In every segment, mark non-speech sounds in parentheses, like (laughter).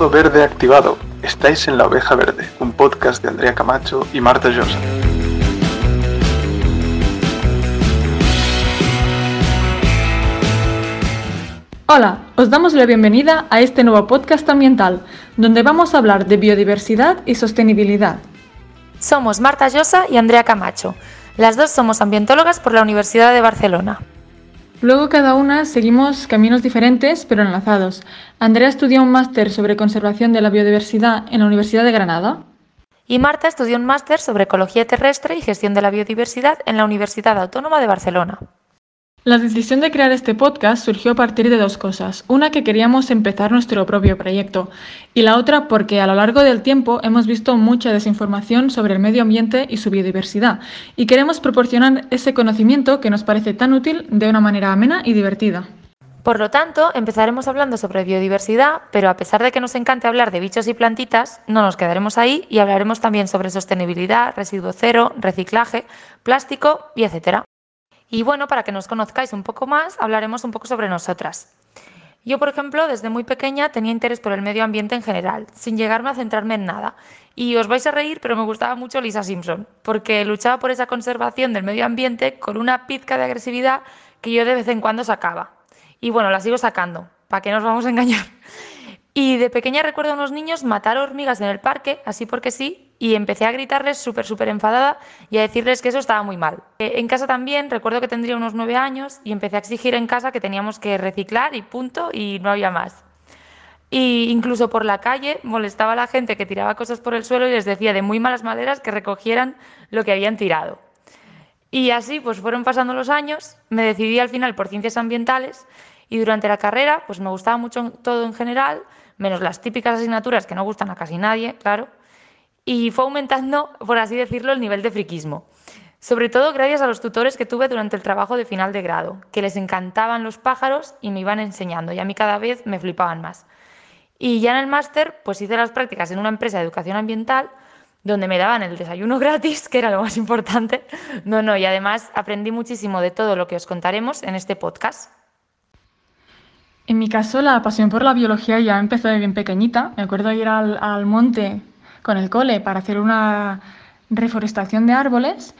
Modo verde activado. Estáis en La Oveja Verde, un podcast de Andrea Camacho y Marta Llosa. Hola, os damos la bienvenida a este nuevo podcast ambiental, donde vamos a hablar de biodiversidad y sostenibilidad. Somos Marta Llosa y Andrea Camacho. Las dos somos ambientólogas por la Universidad de Barcelona. Luego cada una seguimos caminos diferentes pero enlazados. Andrea estudió un máster sobre conservación de la biodiversidad en la Universidad de Granada. Y Marta estudió un máster sobre ecología terrestre y gestión de la biodiversidad en la Universidad Autónoma de Barcelona. La decisión de crear este podcast surgió a partir de dos cosas. Una que queríamos empezar nuestro propio proyecto y la otra porque a lo largo del tiempo hemos visto mucha desinformación sobre el medio ambiente y su biodiversidad y queremos proporcionar ese conocimiento que nos parece tan útil de una manera amena y divertida. Por lo tanto, empezaremos hablando sobre biodiversidad, pero a pesar de que nos encante hablar de bichos y plantitas, no nos quedaremos ahí y hablaremos también sobre sostenibilidad, residuo cero, reciclaje, plástico y etcétera. Y bueno, para que nos conozcáis un poco más, hablaremos un poco sobre nosotras. Yo, por ejemplo, desde muy pequeña tenía interés por el medio ambiente en general, sin llegarme a centrarme en nada. Y os vais a reír, pero me gustaba mucho Lisa Simpson, porque luchaba por esa conservación del medio ambiente con una pizca de agresividad que yo de vez en cuando sacaba. Y bueno, la sigo sacando, ¿para qué nos vamos a engañar? Y de pequeña recuerdo a unos niños matar hormigas en el parque, así porque sí, y empecé a gritarles súper, súper enfadada y a decirles que eso estaba muy mal. Eh, en casa también, recuerdo que tendría unos nueve años y empecé a exigir en casa que teníamos que reciclar y punto, y no había más. Y incluso por la calle molestaba a la gente que tiraba cosas por el suelo y les decía de muy malas maneras que recogieran lo que habían tirado. Y así pues fueron pasando los años, me decidí al final por ciencias ambientales y durante la carrera pues me gustaba mucho todo en general, menos las típicas asignaturas que no gustan a casi nadie, claro, y fue aumentando, por así decirlo, el nivel de friquismo. Sobre todo gracias a los tutores que tuve durante el trabajo de final de grado, que les encantaban los pájaros y me iban enseñando, y a mí cada vez me flipaban más. Y ya en el máster, pues hice las prácticas en una empresa de educación ambiental, donde me daban el desayuno (laughs) gratis, que era lo más importante. No, no, y además aprendí muchísimo de todo lo que os contaremos en este podcast. En mi caso, la pasión por la biología ya empezó de bien pequeñita. Me acuerdo ir al, al monte con el cole para hacer una reforestación de árboles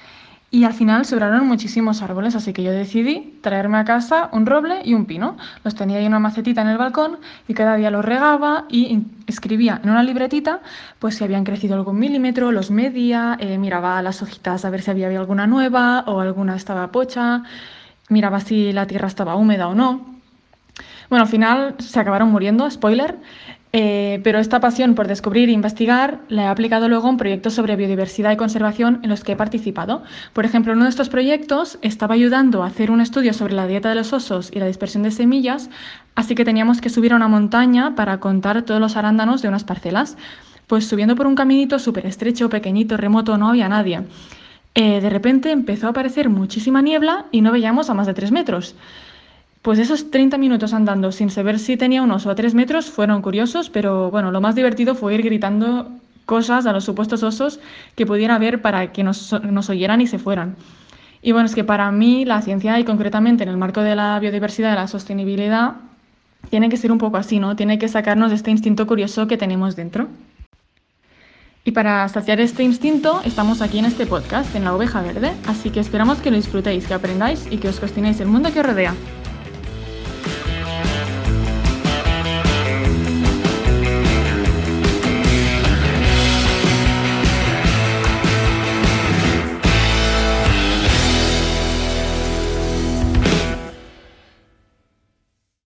y al final sobraron muchísimos árboles, así que yo decidí traerme a casa un roble y un pino. Los tenía ahí en una macetita en el balcón y cada día los regaba y escribía en una libretita pues si habían crecido algún milímetro, los medía, eh, miraba las hojitas a ver si había alguna nueva o alguna estaba pocha, miraba si la tierra estaba húmeda o no. Bueno, al final se acabaron muriendo, spoiler, eh, pero esta pasión por descubrir e investigar la he aplicado luego en proyectos sobre biodiversidad y conservación en los que he participado. Por ejemplo, en uno de estos proyectos estaba ayudando a hacer un estudio sobre la dieta de los osos y la dispersión de semillas, así que teníamos que subir a una montaña para contar todos los arándanos de unas parcelas. Pues subiendo por un caminito súper estrecho, pequeñito, remoto, no había nadie. Eh, de repente empezó a aparecer muchísima niebla y no veíamos a más de tres metros. Pues esos 30 minutos andando sin saber si tenía un oso a 3 metros fueron curiosos, pero bueno, lo más divertido fue ir gritando cosas a los supuestos osos que pudiera haber para que nos, nos oyeran y se fueran. Y bueno, es que para mí la ciencia y concretamente en el marco de la biodiversidad y la sostenibilidad tiene que ser un poco así, ¿no? Tiene que sacarnos de este instinto curioso que tenemos dentro. Y para saciar este instinto, estamos aquí en este podcast, en la oveja verde, así que esperamos que lo disfrutéis, que aprendáis y que os cuestionéis el mundo que os rodea.